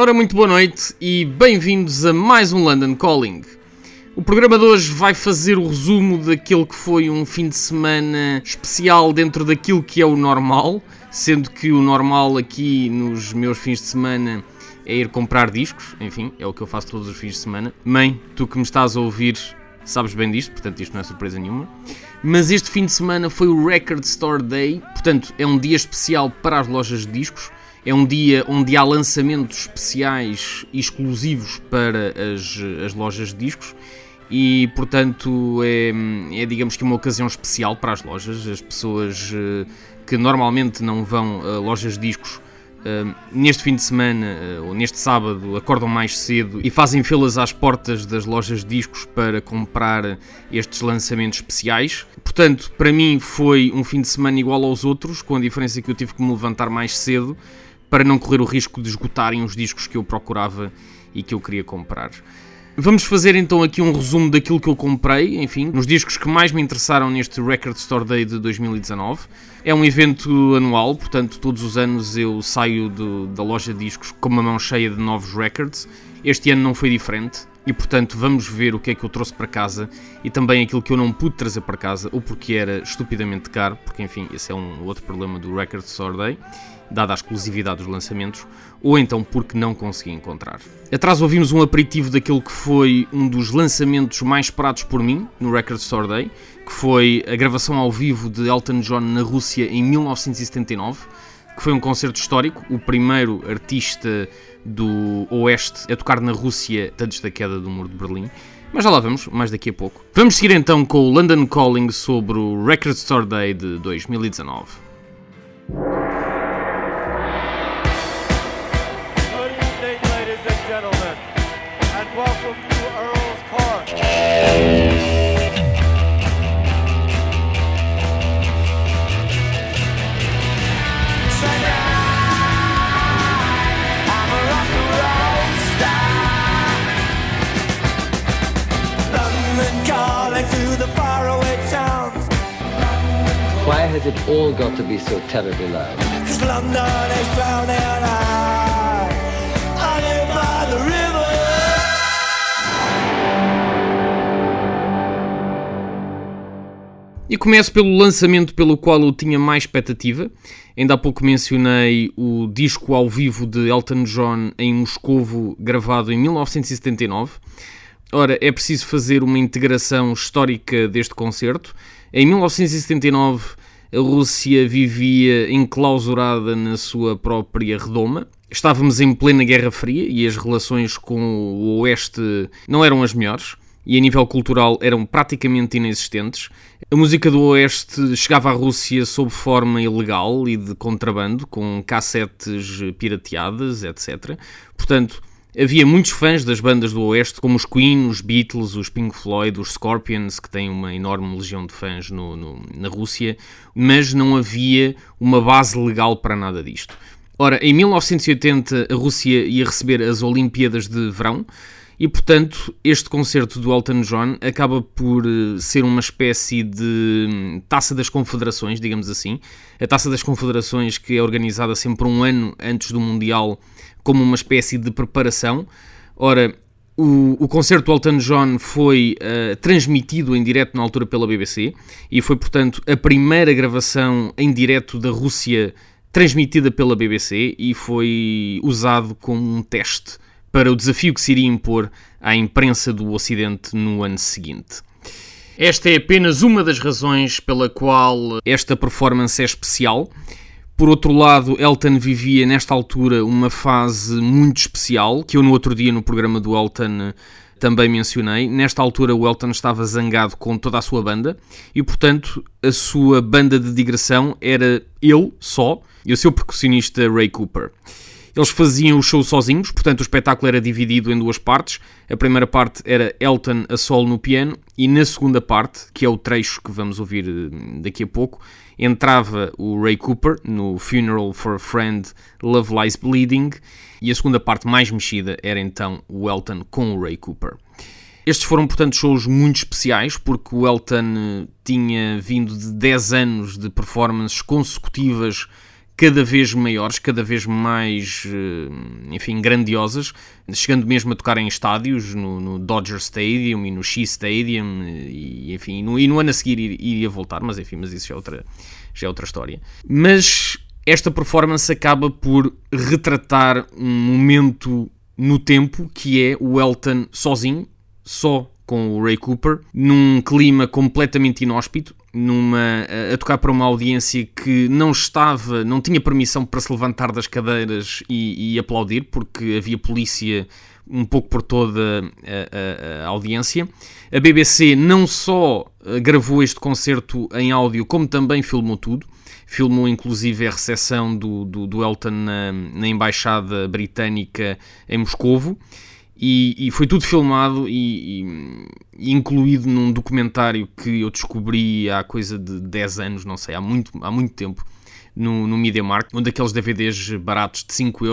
Ora, muito boa noite e bem-vindos a mais um London Calling. O programa de hoje vai fazer o resumo daquele que foi um fim de semana especial dentro daquilo que é o normal, sendo que o normal aqui nos meus fins de semana é ir comprar discos, enfim, é o que eu faço todos os fins de semana. Mãe, tu que me estás a ouvir, sabes bem disto, portanto isto não é surpresa nenhuma. Mas este fim de semana foi o Record Store Day, portanto é um dia especial para as lojas de discos. É um dia onde há lançamentos especiais e exclusivos para as, as lojas de discos e, portanto, é, é, digamos que uma ocasião especial para as lojas. As pessoas uh, que normalmente não vão a lojas de discos uh, neste fim de semana uh, ou neste sábado acordam mais cedo e fazem filas às portas das lojas de discos para comprar estes lançamentos especiais. Portanto, para mim foi um fim de semana igual aos outros, com a diferença que eu tive que me levantar mais cedo para não correr o risco de esgotarem os discos que eu procurava e que eu queria comprar. Vamos fazer então aqui um resumo daquilo que eu comprei, enfim, nos discos que mais me interessaram neste Record Store Day de 2019. É um evento anual, portanto, todos os anos eu saio do, da loja de discos com uma mão cheia de novos records. Este ano não foi diferente e, portanto, vamos ver o que é que eu trouxe para casa e também aquilo que eu não pude trazer para casa, ou porque era estupidamente caro, porque, enfim, esse é um outro problema do Record Store Day dada a exclusividade dos lançamentos, ou então porque não consegui encontrar. Atrás ouvimos um aperitivo daquele que foi um dos lançamentos mais esperados por mim no Record Store Day, que foi a gravação ao vivo de Elton John na Rússia em 1979, que foi um concerto histórico, o primeiro artista do Oeste a tocar na Rússia antes da queda do Muro de Berlim. Mas já lá vamos, mais daqui a pouco. Vamos seguir então com o London Calling sobre o Record Store Day de 2019. Has it all got to be so terribly loud? Cause London is. I live by the river. E começo pelo lançamento pelo qual eu tinha mais expectativa. Ainda há pouco mencionei o disco ao vivo de Elton John em Moscovo, gravado em 1979. Ora, é preciso fazer uma integração histórica deste concerto. Em 1979, a Rússia vivia enclausurada na sua própria redoma. Estávamos em plena Guerra Fria e as relações com o Oeste não eram as melhores e a nível cultural eram praticamente inexistentes. A música do Oeste chegava à Rússia sob forma ilegal e de contrabando, com cassetes pirateadas, etc. Portanto, havia muitos fãs das bandas do Oeste, como os Queen, os Beatles, os Pink Floyd, os Scorpions, que têm uma enorme legião de fãs no, no, na Rússia, mas não havia uma base legal para nada disto. Ora, em 1980 a Rússia ia receber as Olimpíadas de Verão, e portanto, este concerto do Elton John acaba por eh, ser uma espécie de hum, taça das confederações, digamos assim. A taça das confederações que é organizada sempre um ano antes do Mundial, como uma espécie de preparação. Ora, o, o concerto do Elton John foi uh, transmitido em direto na altura pela BBC e foi, portanto, a primeira gravação em direto da Rússia transmitida pela BBC e foi usado como um teste para o desafio que se iria impor à imprensa do Ocidente no ano seguinte. Esta é apenas uma das razões pela qual esta performance é especial. Por outro lado, Elton vivia nesta altura uma fase muito especial, que eu no outro dia no programa do Elton também mencionei. Nesta altura, o Elton estava zangado com toda a sua banda e, portanto, a sua banda de digressão era ele só e o seu percussionista Ray Cooper. Eles faziam o show sozinhos, portanto o espetáculo era dividido em duas partes. A primeira parte era Elton a solo no piano e na segunda parte, que é o trecho que vamos ouvir eh, daqui a pouco, entrava o Ray Cooper no Funeral for a Friend Love Lies Bleeding e a segunda parte mais mexida era então o Elton com o Ray Cooper. Estes foram, portanto, shows muito especiais porque o Elton eh, tinha vindo de 10 anos de performances consecutivas cada vez maiores, cada vez mais, eh, enfim, grandiosas, chegando mesmo a tocar em estádios, no, no Dodger Stadium e no Shea Stadium, e, enfim, no, e no ano a seguir iria voltar, mas enfim, mas isso já é outra, já é outra história. Mas esta performance acaba por retratar um momento no tempo que é o Elton sozinho, só com o Ray Cooper, num clima completamente inóspito, numa, a tocar para uma audiência que não estava, não tinha permissão para se levantar das cadeiras e, e aplaudir, porque havia polícia um pouco por toda a, a, a, audiência. A BBC não só eh, gravou este concerto em áudio, como também filmou tudo. Filmou inclusive a recepção do, do, do Elton na, na Embaixada Britânica em Moscovo. E, e, foi tudo filmado e, e, incluído num documentário que eu descobri há coisa de 10 anos, não sei, há muito, há muito tempo, no, no Media um daqueles DVDs baratos de 5 euros